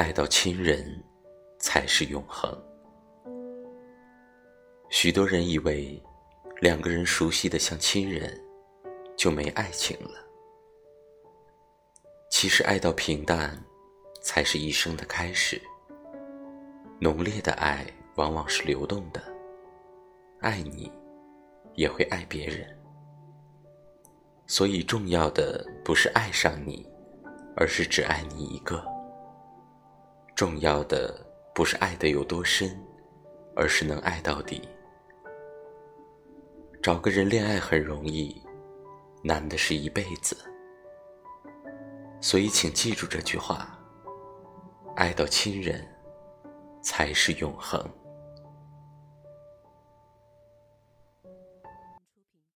爱到亲人，才是永恒。许多人以为，两个人熟悉的像亲人，就没爱情了。其实，爱到平淡，才是一生的开始。浓烈的爱往往是流动的，爱你，也会爱别人。所以，重要的不是爱上你，而是只爱你一个。重要的不是爱得有多深而是能爱到底。找个人恋爱很容易难的是一辈子。所以请记住这句话爱到亲人才是永恒。